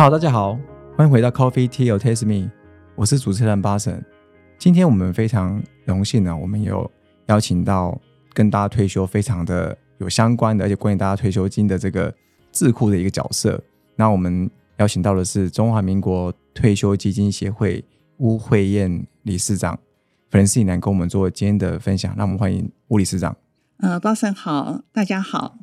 Hello，大家好，欢迎回到 Coffee Tea or Taste Me，我是主持人巴神。今天我们非常荣幸呢，我们有邀请到跟大家退休非常的有相关的，而且关于大家退休金的这个智库的一个角色。那我们邀请到的是中华民国退休基金协会巫慧燕理事长弗兰西南，跟我们做今天的分享。那我们欢迎巫理事长。呃，巴神好，大家好。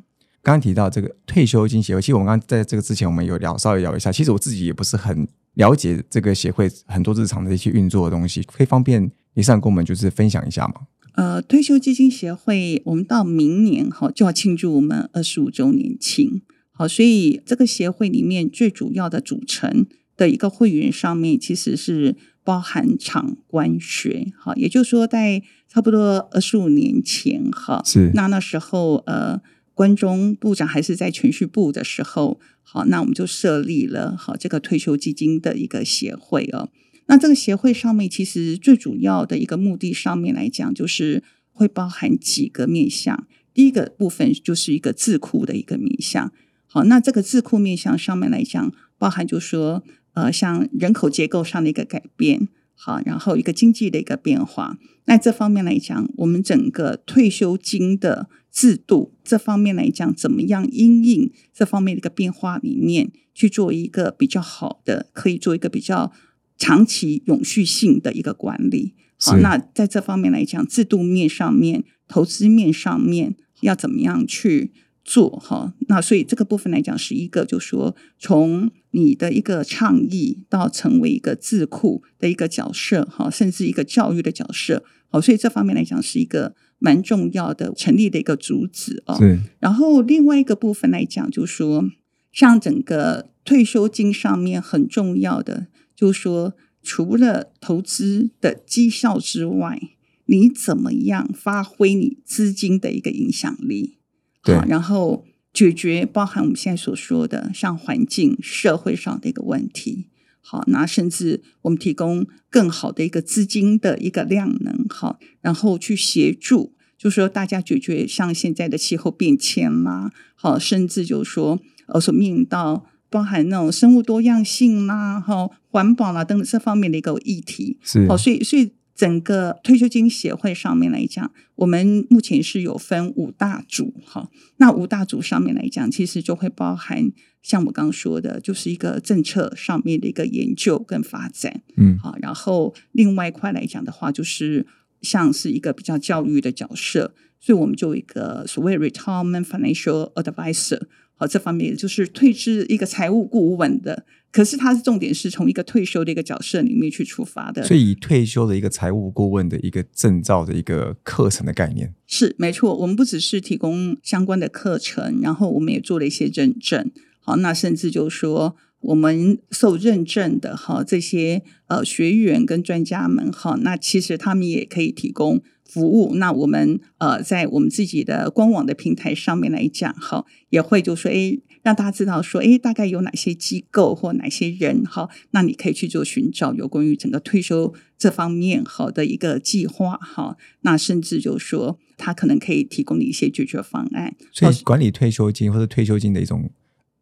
刚刚提到这个退休金协会，其实我们刚刚在这个之前，我们有聊稍微聊一下。其实我自己也不是很了解这个协会很多日常的一些运作的东西，可以方便李上跟我们就是分享一下吗？呃，退休基金协会，我们到明年哈就要庆祝我们二十五周年庆，好，所以这个协会里面最主要的组成的一个会员上面，其实是包含场官学，好，也就是说在差不多二十五年前哈，是那那时候呃。关中部长还是在全序部的时候，好，那我们就设立了好这个退休基金的一个协会哦。那这个协会上面其实最主要的一个目的上面来讲，就是会包含几个面向。第一个部分就是一个智库的一个面向。好，那这个智库面向上面来讲，包含就说呃，像人口结构上的一个改变。好，然后一个经济的一个变化，那这方面来讲，我们整个退休金的制度这方面来讲，怎么样因应这方面的一个变化里面去做一个比较好的，可以做一个比较长期永续性的一个管理。好，那在这方面来讲，制度面上面、投资面上面要怎么样去？做哈，那所以这个部分来讲是一个，就说从你的一个倡议到成为一个智库的一个角色哈，甚至一个教育的角色，好，所以这方面来讲是一个蛮重要的成立的一个主旨哦。然后另外一个部分来讲，就说像整个退休金上面很重要的，就是说除了投资的绩效之外，你怎么样发挥你资金的一个影响力？好，然后解决包含我们现在所说的像环境、社会上的一个问题。好，那甚至我们提供更好的一个资金的一个量能。好，然后去协助，就说大家解决像现在的气候变迁啦，好，甚至就是说呃所面临到包含那种生物多样性啦、哈环保啦等等这方面的一个议题。是，好，所以所以。整个退休金协会上面来讲，我们目前是有分五大组哈。那五大组上面来讲，其实就会包含像我刚刚说的，就是一个政策上面的一个研究跟发展，嗯，好。然后另外一块来讲的话，就是像是一个比较教育的角色，所以我们就一个所谓 retirement financial advisor，好，这方面就是退至一个财务顾问的。可是，它是重点是从一个退休的一个角色里面去出发的，所以以退休的一个财务顾问的一个证照的一个课程的概念是没错。我们不只是提供相关的课程，然后我们也做了一些认证。好，那甚至就是说，我们受认证的哈这些呃学员跟专家们哈，那其实他们也可以提供服务。那我们呃在我们自己的官网的平台上面来讲哈，也会就说哎。让大家知道说，哎，大概有哪些机构或哪些人，哈，那你可以去做寻找有关于整个退休这方面好的一个计划，哈，那甚至就说他可能可以提供你一些解决方案。所以管理退休金或者退休金的一种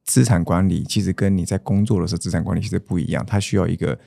资产管理，其实跟你在工作的时候资产管理其实不一样，它需要一个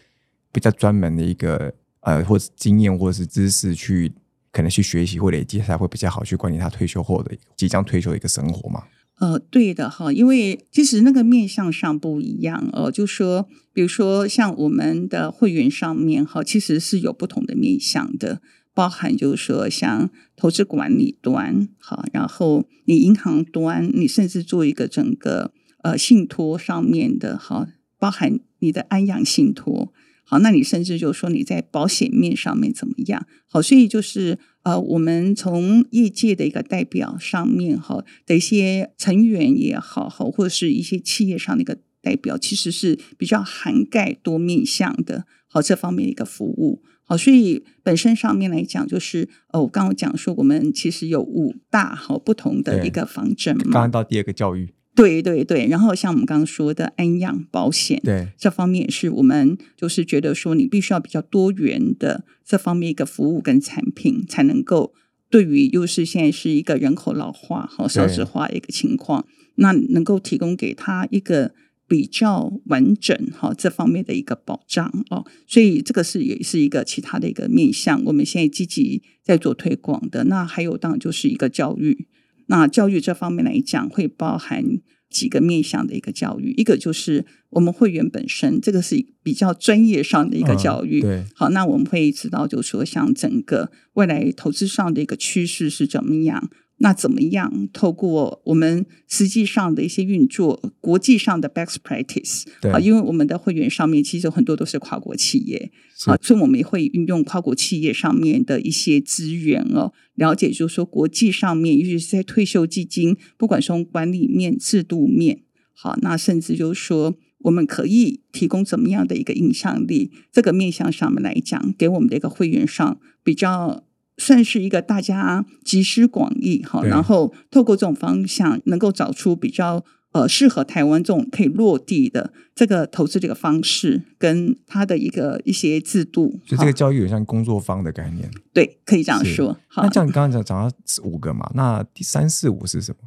比较专门的一个呃，或者经验或者是知识去可能去学习或累积，才会比较好去管理他退休后的即将退休的一个生活嘛。呃，对的哈，因为其实那个面向上不一样哦，就说比如说像我们的会员上面哈，其实是有不同的面向的，包含就是说像投资管理端哈，然后你银行端，你甚至做一个整个呃信托上面的哈，包含你的安养信托。好，那你甚至就说你在保险面上面怎么样？好，所以就是呃，我们从业界的一个代表上面哈的一些成员也好，好或者是一些企业上的一个代表，其实是比较涵盖多面向的。好，这方面的一个服务。好，所以本身上面来讲，就是呃，我刚刚讲说，我们其实有五大好不同的一个方针嘛。刚刚到第二个教育。对对对，然后像我们刚刚说的安养保险，对。这方面也是我们就是觉得说，你必须要比较多元的这方面一个服务跟产品，才能够对于又是现在是一个人口老化和少子化的一个情况，那能够提供给他一个比较完整哈这方面的一个保障哦，所以这个是也是一个其他的一个面向，我们现在积极在做推广的。那还有当然就是一个教育，那教育这方面来讲会包含几个面向的一个教育，一个就是我们会员本身，这个是比较专业上的一个教育。对，好，那我们会知道，就是说像整个未来投资上的一个趋势是怎么样。那怎么样？透过我们实际上的一些运作，国际上的 best practice 啊，因为我们的会员上面其实很多都是跨国企业啊，所以我们也会运用跨国企业上面的一些资源哦，了解就是说国际上面，尤其是在退休基金，不管从管理面、制度面，好，那甚至就是说我们可以提供怎么样的一个影响力，这个面向上面来讲，给我们的一个会员上比较。算是一个大家集思广益哈，然后透过这种方向，能够找出比较呃适合台湾这种可以落地的这个投资这个方式，跟它的一个一些制度。所以这个教育有像工作方的概念，对，可以这样说。那这样你刚刚讲讲到五个嘛，那第三四五是什么？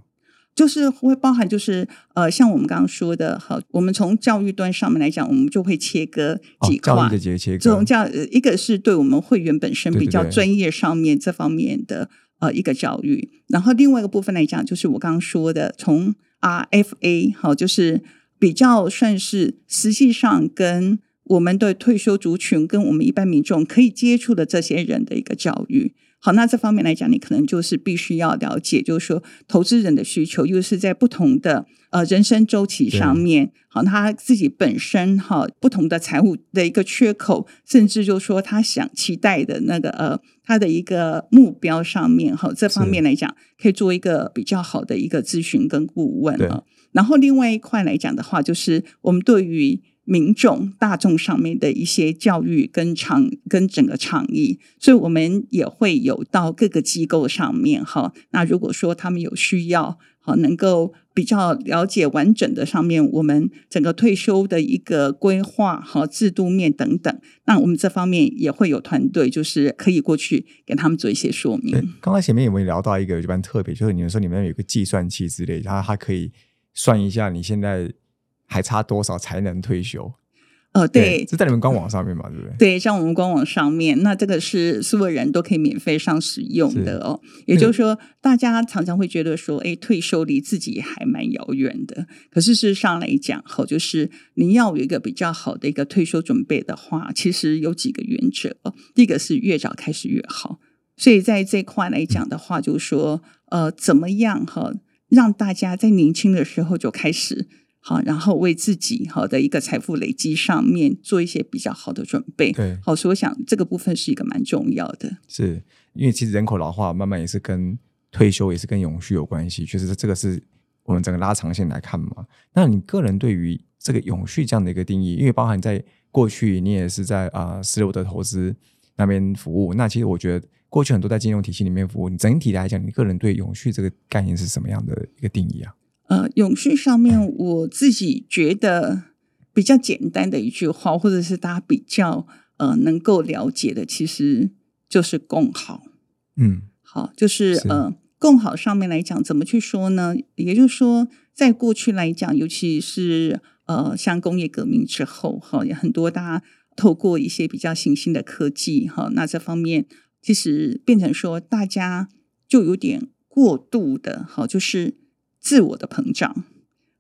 就是会包含，就是呃，像我们刚刚说的，好，我们从教育端上面来讲，我们就会切割几块。教育的节切割，这种教一个是对我们会员本身比较专业上面这方面的呃一个教育，然后另外一个部分来讲，就是我刚刚说的，从 RFA 好，就是比较算是实际上跟我们的退休族群跟我们一般民众可以接触的这些人的一个教育。好，那这方面来讲，你可能就是必须要了解，就是说投资人的需求，又是在不同的呃人生周期上面，好，他自己本身哈不同的财务的一个缺口，甚至就是说他想期待的那个呃他的一个目标上面，哈，这方面来讲，可以做一个比较好的一个咨询跟顾问啊。然后另外一块来讲的话，就是我们对于。民众大众上面的一些教育跟倡跟整个倡议，所以我们也会有到各个机构上面哈。那如果说他们有需要，好能够比较了解完整的上面，我们整个退休的一个规划和制度面等等，那我们这方面也会有团队，就是可以过去给他们做一些说明。刚才前面有没有聊到一个一般特别，就是你说你们有一个计算器之类，它它可以算一下你现在。还差多少才能退休？呃，对，是在你们官网上面嘛，对不对？对，像我们官网上面，那这个是所有人都可以免费上使用的哦。也就是说，大家常常会觉得说，哎，退休离自己还蛮遥远的。可是事实上来讲，哈，就是你要有一个比较好的一个退休准备的话，其实有几个原则。第一个是越早开始越好。所以在这块来讲的话，就是说，呃，怎么样哈，让大家在年轻的时候就开始。好，然后为自己好的一个财富累积上面做一些比较好的准备。对，好，所以我想这个部分是一个蛮重要的。是因为其实人口老化慢慢也是跟退休也是跟永续有关系，确实这个是我们整个拉长线来看嘛。那你个人对于这个永续这样的一个定义，因为包含在过去你也是在啊私有的投资那边服务，那其实我觉得过去很多在金融体系里面服务，你整体来讲，你个人对永续这个概念是什么样的一个定义啊？呃，永续上面，我自己觉得比较简单的一句话，或者是大家比较呃能够了解的，其实就是共好。嗯，好，就是呃共好上面来讲，怎么去说呢？也就是说，在过去来讲，尤其是呃像工业革命之后，哈，也很多大家透过一些比较新兴的科技，哈，那这方面其实变成说，大家就有点过度的，好，就是。自我的膨胀，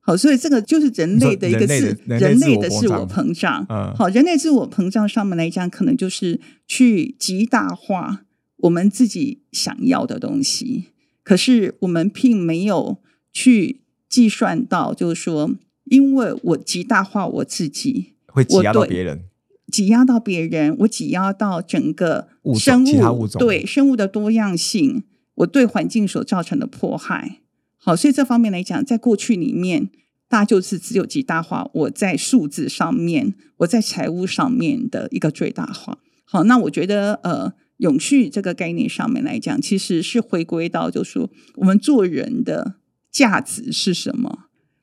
好，所以这个就是人类的一个自人类的自我膨胀。好，人类自我膨胀上面来讲，可能就是去极大化我们自己想要的东西，可是我们并没有去计算到，就是说，因为我极大化我自己，会挤压到别人，挤压到别人，我挤压到整个生物，对生物的多样性，我对环境所造成的迫害。好，所以这方面来讲，在过去里面，大家就是只有极大化我在数字上面，我在财务上面的一个最大化。好，那我觉得呃，永续这个概念上面来讲，其实是回归到，就是说我们做人的价值是什么，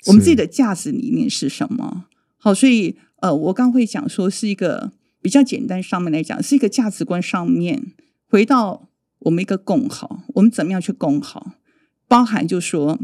我们自己的价值理念是什么。好，所以呃，我刚会讲说是一个比较简单上面来讲，是一个价值观上面回到我们一个共好，我们怎么样去共好。包含就说，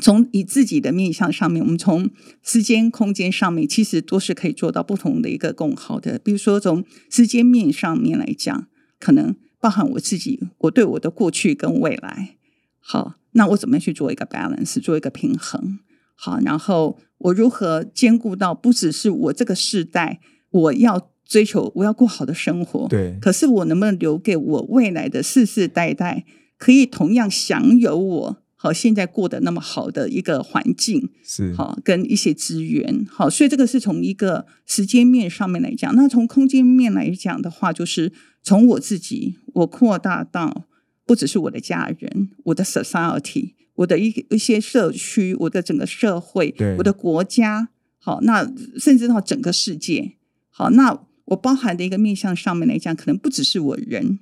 从以自己的面向上面，我们从时间、空间上面，其实都是可以做到不同的一个共好的。比如说，从时间面上面来讲，可能包含我自己，我对我的过去跟未来，好，那我怎么样去做一个 balance，做一个平衡？好，然后我如何兼顾到不只是我这个世代，我要追求，我要过好的生活，对，可是我能不能留给我未来的世世代代，可以同样享有我好现在过得那么好的一个环境，是好跟一些资源，好，所以这个是从一个时间面上面来讲。那从空间面来讲的话，就是从我自己，我扩大到不只是我的家人，我的 society，我的一一些社区，我的整个社会对，我的国家，好，那甚至到整个世界，好，那我包含的一个面向上面来讲，可能不只是我人，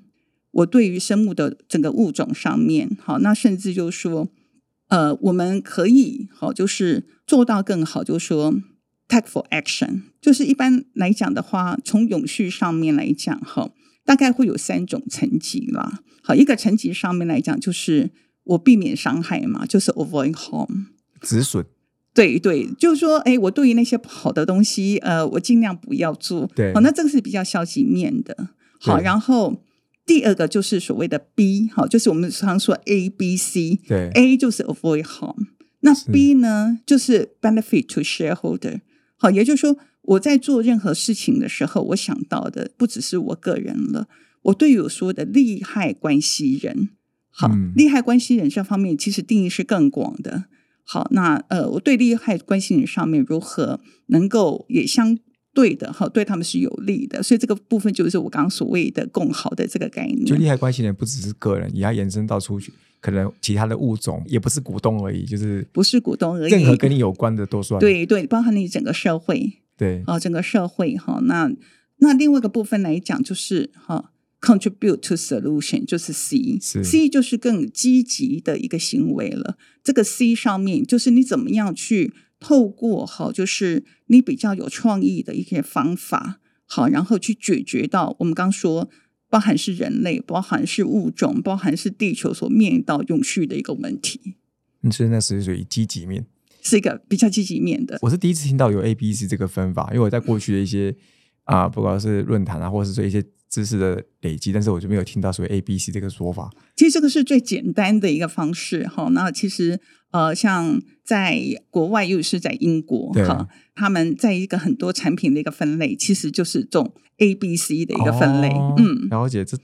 我对于生物的整个物种上面，好，那甚至就是说，呃，我们可以好，就是做到更好，就是说 take for action，就是一般来讲的话，从永续上面来讲，哈，大概会有三种层级啦。好，一个层级上面来讲，就是我避免伤害嘛，就是 avoid harm。止损，对对，就是说，哎，我对于那些不好的东西，呃，我尽量不要做。对好，那这个是比较消极面的。好，然后第二个就是所谓的 B，好，就是我们常说 A、B、C。对 A 就是 avoid harm，那 B 呢就是 benefit to shareholder。好，也就是说，我在做任何事情的时候，我想到的不只是我个人了，我对于我说的利害关系人。好，嗯利害关系人这方面其实定义是更广的。好，那呃，我对利害关系人上面如何能够也相对的哈，对他们是有利的，所以这个部分就是我刚刚所谓的共好的这个概念。就利害关系人不只是个人，也要延伸到出去，可能其他的物种也不是股东而已，就是不是股东而已，任何跟你有关的都算。对对，包含你整个社会对啊、整个社会哈。那那另外一个部分来讲，就是哈、contribute to solution，就是 C，是 C 就是更积极的一个行为了。这个 C 上面就是你怎么样去透过好，就是你比较有创意的一些方法，好，然后去解决到我们刚说。包含是人类，包含是物种，包含是地球所面临到永续的一个问题，嗯所以那是属于积极面。是一个比较积极面的。我是第一次听到有 A、B、C 这个分法，因为我在过去的一些啊、不管是论坛啊，或者是说一些知识的累积，但是我就没有听到所谓 A、B、C 这个说法。其实这个是最简单的一个方式哈。那其实呃，像在国外，尤其是在英国对哈，他们在一个很多产品的一个分类，其实就是这种 A、B、C 的一个分类。哦嗯，了解，这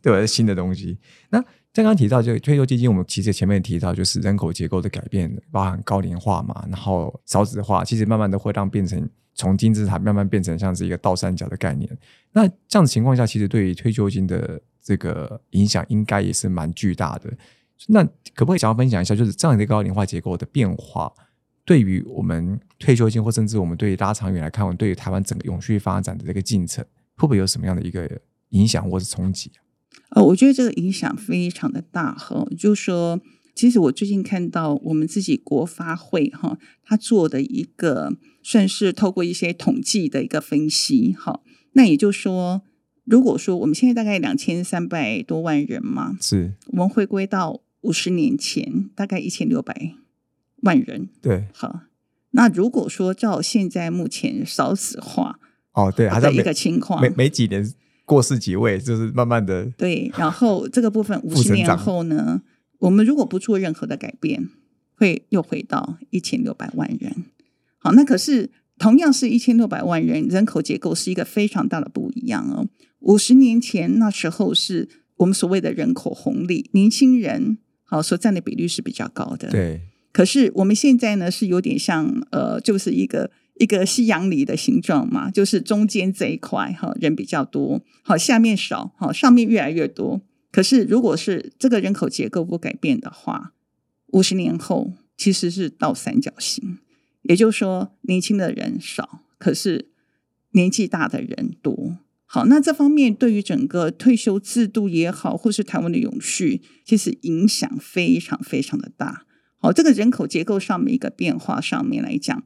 对我是新的东西。那刚刚提到，就退休基金，我们其实前面提到，就是人口结构的改变，包含高龄化嘛，然后少子化，其实慢慢的会让变成从金字塔慢慢变成像是一个倒三角的概念。那这样的情况下，其实对于退休金的这个影响，应该也是蛮巨大的。那可不可以想要分享一下，就是这样的一个高龄化结构的变化，对于我们退休金，或甚至我们对于拉长远来看，我们对于台湾整个永续发展的这个进程，会不会有什么样的一个影响或是冲击？呃，我觉得这个影响非常的大哈。就是说，其实我最近看到我们自己国发会哈，他做的一个算是透过一些统计的一个分析好。那也就是说，如果说我们现在大概两千三百多万人嘛，是我们回归到五十年前，大概一千六百万人。对好，那如果说照现在目前少子化哦，对，还在一个情况，没没几年过世几位，就是慢慢的对，然后这个部分 五十年后呢，我们如果不做任何的改变，会又回到一千六百万人。好，那可是同样是一千六百万人，人口结构是一个非常大的不一样哦。五十年前那时候是我们所谓的人口红利，年轻人好所占的比率是比较高的。对可是我们现在呢，是有点像呃，就是一个一个西洋梨的形状嘛，就是中间这一块哈人比较多，好下面少，好上面越来越多。可是如果是这个人口结构不改变的话，五十年后其实是倒三角形，也就是说年轻的人少，可是年纪大的人多。好，那这方面对于整个退休制度也好，或是台湾的永续，其实影响非常非常的大。好，这个人口结构上面一个变化上面来讲，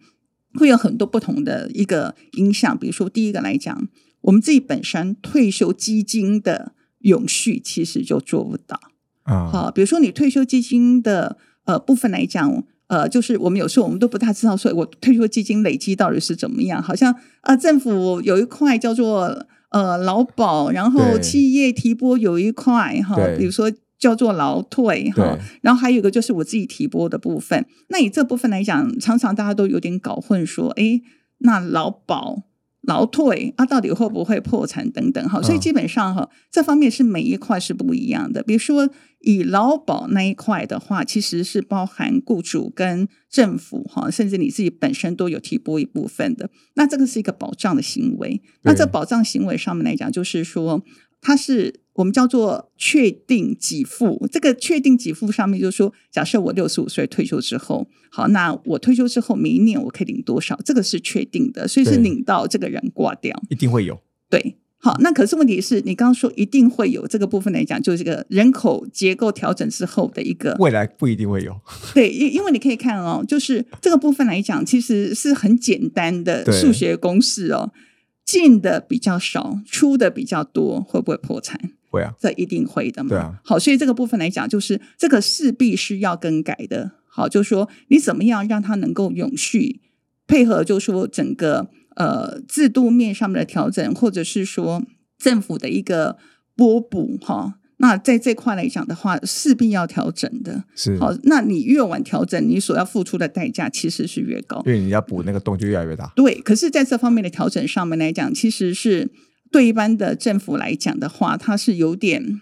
会有很多不同的一个影响。比如说，第一个来讲，我们自己本身退休基金的永续其实就做不到。啊，好，比如说你退休基金的呃部分来讲，呃，就是我们有时候我们都不大知道，说我退休基金累积到底是怎么样？好像啊，政府有一块叫做呃劳保，然后企业提拨有一块哈，比如说。叫做劳退哈，然后还有一个就是我自己提拨的部分。那以这部分来讲，常常大家都有点搞混，说，哎，那劳保、劳退啊，到底会不会破产等等哈？所以嗯基本上哈，这方面是每一块是不一样的。比如说以劳保那一块的话，其实是包含雇主跟政府哈，甚至你自己本身都有提拨一部分的。那这个是一个保障的行为。那这保障行为上面来讲，就是说它是。我们叫做确定给付，这个确定给付上面就是说，假设我六十五岁退休之后，好，那我退休之后每一年我可以领多少，这个是确定的，所以是对领到这个人挂掉。一定会有。对，好，那可是问题是你刚刚说一定会有这个部分来讲，就是这个人口结构调整之后的一个未来不一定会有。对，因因为你可以看哦，就是这个部分来讲，其实是很简单的对数学公式哦，进的比较少，出的比较多，会不会破产？会啊，这一定会的嘛。对啊好，所以这个部分来讲，就是这个势必是要更改的。好，就是说你怎么样让它能够永续，配合就是说整个呃制度面上面的调整，或者是说政府的一个拨补哈。那在这块来讲的话，势必要调整的。是，好，那你越晚调整，你所要付出的代价其实是越高。因为你要补那个洞就越来越大。对，可是在这方面的调整上面来讲，其实是对一般的政府来讲的话，它是有点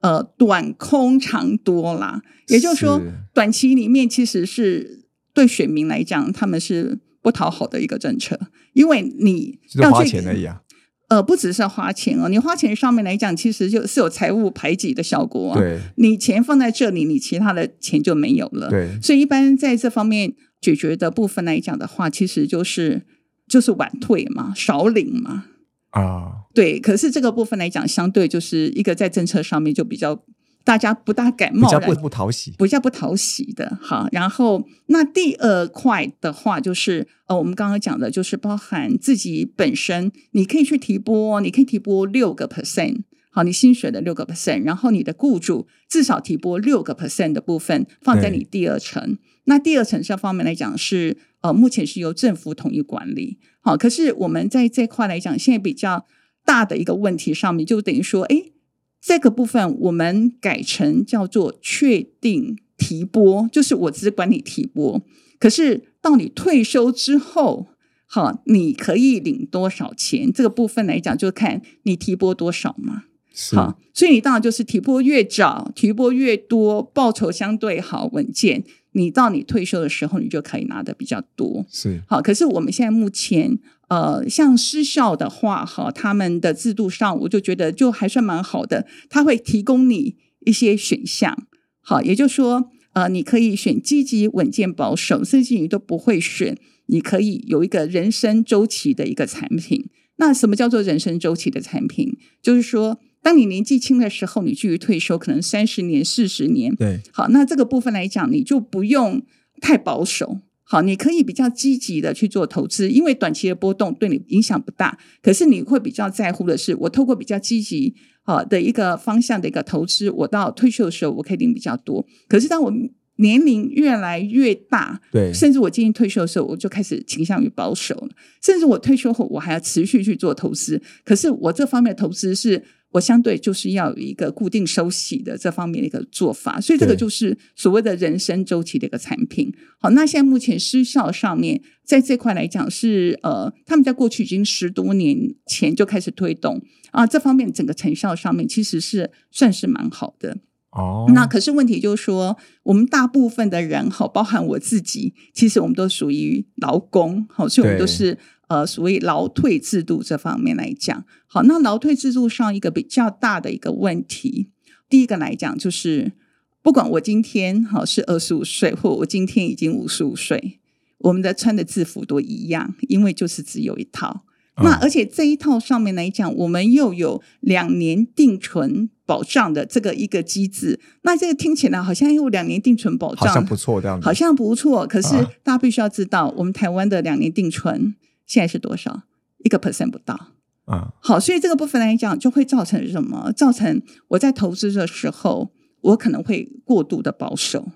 呃短空长多啦。也就是说是，短期里面其实是对选民来讲，他们是不讨好的一个政策，因为你就是花钱而已啊。呃，不只是花钱哦，你花钱上面来讲，其实就是有财务排挤的效果啊。对你钱放在这里，你其他的钱就没有了。对，所以一般在这方面解决的部分来讲的话，其实就是就是晚退嘛，少领嘛。啊，对，可是这个部分来讲，相对就是一个在政策上面就比较大家不大敢冒然比较不不讨喜。比较不讨喜的哈。然后那第二块的话，就是呃，我们刚刚讲的，就是包含自己本身，你可以去提拨，你可以提拨六个 percent。好，你薪水的六个 percent，然后你的雇主至少提拨六个 percent 的部分放在你第二层。那第二层这方面来讲是呃，目前是由政府统一管理。好，可是我们在这块来讲，现在比较大的一个问题上面，就等于说，哎，这个部分我们改成叫做确定提拨，就是我只管你提拨，可是到你退休之后，好，你可以领多少钱？这个部分来讲，就看你提拨多少嘛。好，所以你当然就是提拨越早，提拨越多，报酬相对好稳健。你到你退休的时候，你就可以拿的比较多。是好，可是我们现在目前呃，像失效的话，哈，他们的制度上，我就觉得就还算蛮好的，他会提供你一些选项。好，也就是说，呃，你可以选积极、稳健、保守，甚至你都不会选，你可以有一个人生周期的一个产品。那什么叫做人生周期的产品？就是说，当你年纪轻的时候，你距离退休可能三十年、四十年，对好，那这个部分来讲，你就不用太保守。好，你可以比较积极的去做投资，因为短期的波动对你影响不大。可是你会比较在乎的是，我透过比较积极好的一个方向的一个投资，我到退休的时候我可以领比较多。可是当我年龄越来越大，对甚至我接近退休的时候，我就开始倾向于保守了。甚至我退休后，我还要持续去做投资。可是我这方面的投资是我相对就是要有一个固定收息的这方面的一个做法，所以这个就是所谓的人生周期的一个产品。好，那现在目前失效上面，在这块来讲是呃，他们在过去已经十多年前就开始推动啊，这方面整个成效上面其实是算是蛮好的。哦，那可是问题就是说，我们大部分的人哈，包含我自己，其实我们都属于劳工，好，所以我们都是呃，所谓劳退制度这方面来讲，好，那劳退制度上一个比较大的一个问题，第一个来讲就是，不管我今天好是二十五岁，或我今天已经五十五岁，我们的穿的制服都一样，因为就是只有一套。那嗯而且这一套上面来讲，我们又有两年定存保障的这个一个机制，那这个听起来好像有两年定存保障，好像不错这样子，好像不错。可是啊大家必须要知道，我们台湾的两年定存现在是多少？一个 percent 不到。啊，好，所以这个部分来讲，就会造成什么？造成我在投资的时候，我可能会过度的保守。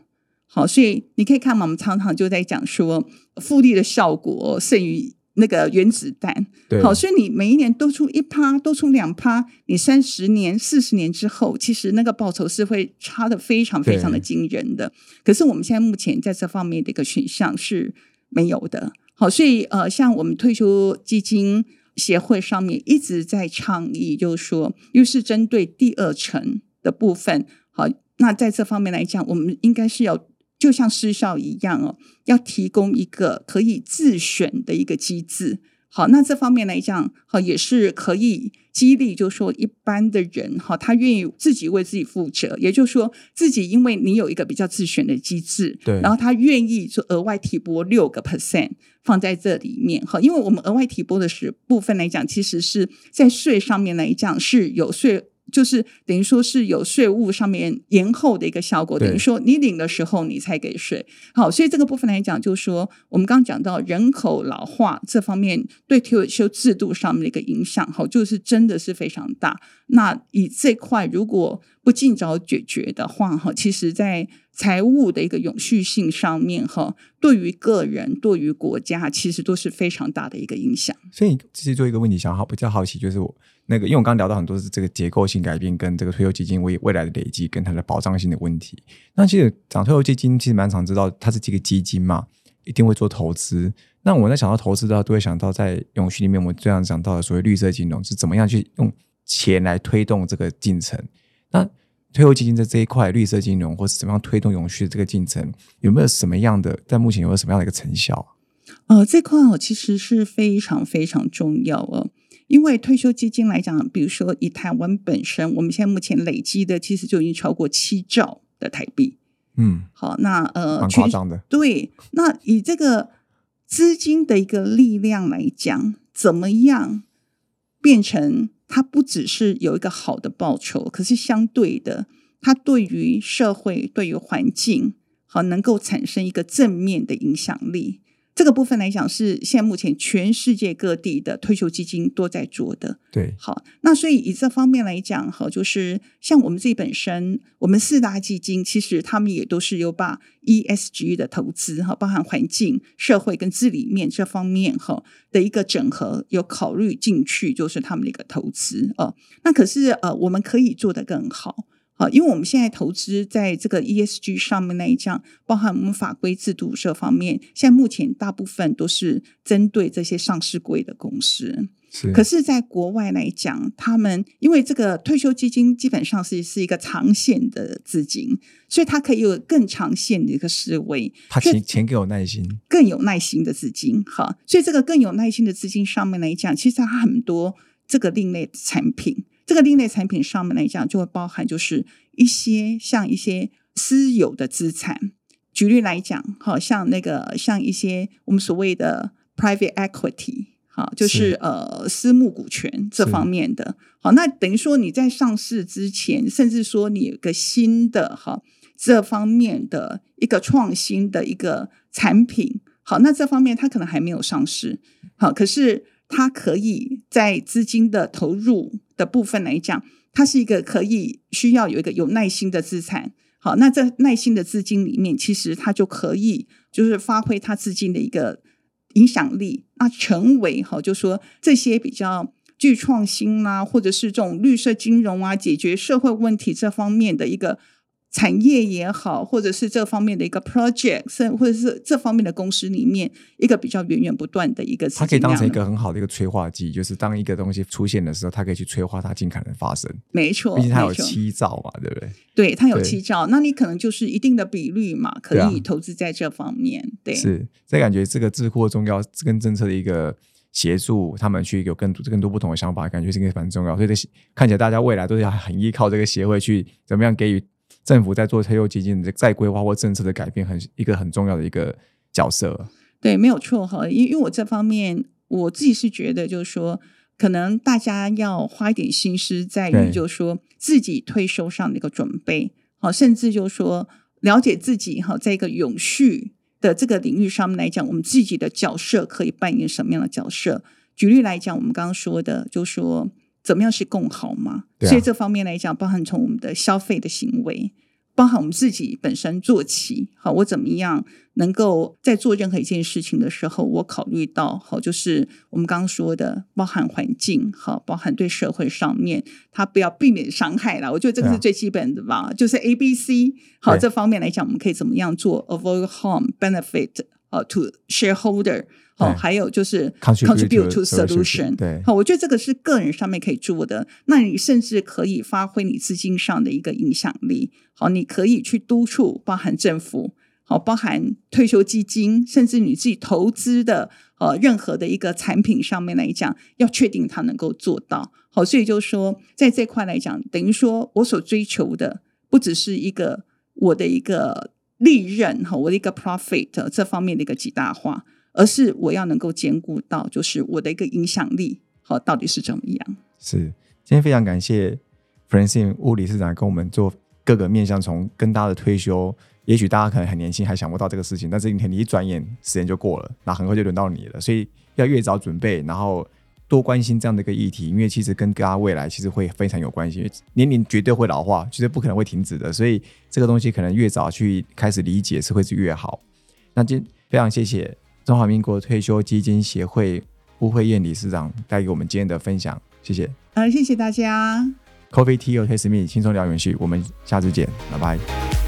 好，所以你可以看嘛，我们常常就在讲说，复利的效果胜于那个原子弹。对，好，所以你每一年多出一趴，多出两趴，你三十年、四十年之后，其实那个报酬是会差的非常非常的惊人的。可是我们现在目前在这方面的一个选项是没有的。好，所以呃，像我们退休基金协会上面一直在倡议，就是说，又是针对第二层的部分。好，那在这方面来讲，我们应该是要。就像失效一样哦，要提供一个可以自选的一个机制。好，那这方面来讲，好也是可以激励，就说一般的人哈，他愿意自己为自己负责。也就是说，自己因为你有一个比较自选的机制，对，然后他愿意就额外提拨六个 percent 放在这里面哈，因为我们额外提拨的是部分来讲，其实是在税上面来讲是有税。就是等于说是有税务上面延后的一个效果，等于说你领的时候你才给税。好，所以这个部分来讲，就是说我们刚刚讲到人口老化这方面对退休制度上面的一个影响，哈，就是真的是非常大。那以这块如果不尽早解决的话，哈，其实在财务的一个永续性上面，哈，对于个人、对于国家，其实都是非常大的一个影响。所以，其实做一个问题，想好比较好奇，就是我。那个，因为我刚刚聊到很多是这个结构性改变跟这个退休基金未未来的累积跟它的保障性的问题。那其实讲退休基金，其实蛮常知道它是几个基金嘛，一定会做投资。那我在想到投资的话，都会想到在永续里面，我们最常讲到的所谓绿色金融是怎么样去用钱来推动这个进程。那退休基金在这一块绿色金融，或是怎么样推动永续的这个进程，有没有什么样的在目前有没有什么样的一个成效？呃，这块哦，其实是非常非常重要哦。因为退休基金来讲，比如说以台湾本身，我们现在目前累积的其实就已经超过七兆的台币。嗯，好，那呃，蛮夸张的。对，那以这个资金的一个力量来讲，怎么样变成它不只是有一个好的报酬，可是相对的，它对于社会、对于环境，好能够产生一个正面的影响力。这个部分来讲，是现在目前全世界各地的退休基金都在做的。对，好，那所以以这方面来讲，哈，就是像我们自己本身，我们四大基金其实他们也都是有把 ESG 的投资，哈，包含环境、社会跟治理面这方面，哈的一个整合，有考虑进去，就是他们的一个投资哦。那可是呃，我们可以做得更好。好，因为我们现在投资在这个 ESG 上面那一项，包含我们法规制度这方面，现在目前大部分都是针对这些上市贵的公司。是，可是，在国外来讲，他们因为这个退休基金基本上是是一个长线的资金，所以它可以有更长线的一个思维。他钱钱更有耐心，更有耐心的资金。哈，所以这个更有耐心的资金上面来讲，其实它很多这个另类产品。这个另类产品上面来讲，就会包含就是一些像一些私有的资产。举例来讲，好像那个像一些我们所谓的 private equity，好，就是呃私募股权这方面的。好，那等于说你在上市之前，甚至说你有个新的哈这方面的一个创新的一个产品，好，那这方面它可能还没有上市，好，可是。它可以在资金的投入的部分来讲，它是一个可以需要有一个有耐心的资产。好，那在耐心的资金里面，其实它就可以就是发挥它资金的一个影响力，那成为哈，就说这些比较具创新啦，或者是这种绿色金融啊，解决社会问题这方面的一个。产业也好，或者是这方面的一个 project，甚或者是这方面的公司里面一个比较源源不断的一个，它可以当成一个很好的一个催化剂，就是当一个东西出现的时候，它可以去催化它尽可能发生。没错，毕竟它有七兆嘛，对不对？对，它有七兆，那你可能就是一定的比率嘛，可以投资在这方面。对，是，这感觉这个智库重要跟政策的一个协助，他们去有更多更多不同的想法，感觉是一个蛮重要。所以这看起来大家未来都是要很依靠这个协会去怎么样给予。政府在做退休基金的再规划或政策的改变，很一个很重要的一个角色。对，没有错哈。因因为我这方面，我自己是觉得，就是说，可能大家要花一点心思，在于就是说自己退休上的一个准备，好，甚至就是说了解自己哈，在一个永续的这个领域上面来讲，我们自己的角色可以扮演什么样的角色？举例来讲，我们刚刚说的，就是说。怎么样是更好嘛？所以这方面来讲，包含从我们的消费的行为，包含我们自己本身做起，好，我怎么样能够在做任何一件事情的时候，我考虑到好，就是我们刚刚说的，包含环境，好，包含对社会上面，它不要避免伤害了。我觉得这个是最基本的吧，就是 A、B、C，好，这方面来讲，我们可以怎么样做？Avoid harm, benefit，呃，to shareholder。好，还有就是 contribute to solution。对，好，我觉得这个是个人上面可以做的。那你甚至可以发挥你资金上的一个影响力。好，你可以去督促，包含政府，好，包含退休基金，甚至你自己投资的呃任何的一个产品上面来讲，要确定它能够做到。好，所以就是说，在这块来讲，等于说我所追求的不只是一个我的一个利润哈，我的一个 profit 这方面的一个极大化。而是我要能够兼顾到，就是我的一个影响力，好，到底是怎么样？是，今天非常感谢 Francine 吴理事长跟我们做各个面向，从跟大家的退休，也许大家可能很年轻，还想不到这个事情，但是你看，你一转眼时间就过了，那很快就轮到你了，所以要越早准备，然后多关心这样的一个议题，因为其实跟大家未来其实会非常有关系，因为年龄绝对会老化，绝对不可能会停止的，所以这个东西可能越早去开始理解是会是越好。那今非常谢谢。中华民国退休基金协会吴慧燕理事长带给我们今天的分享，谢谢。呃，谢谢大家。Coffee Tea or Taste Me，轻松聊永续，我们下次见，拜拜。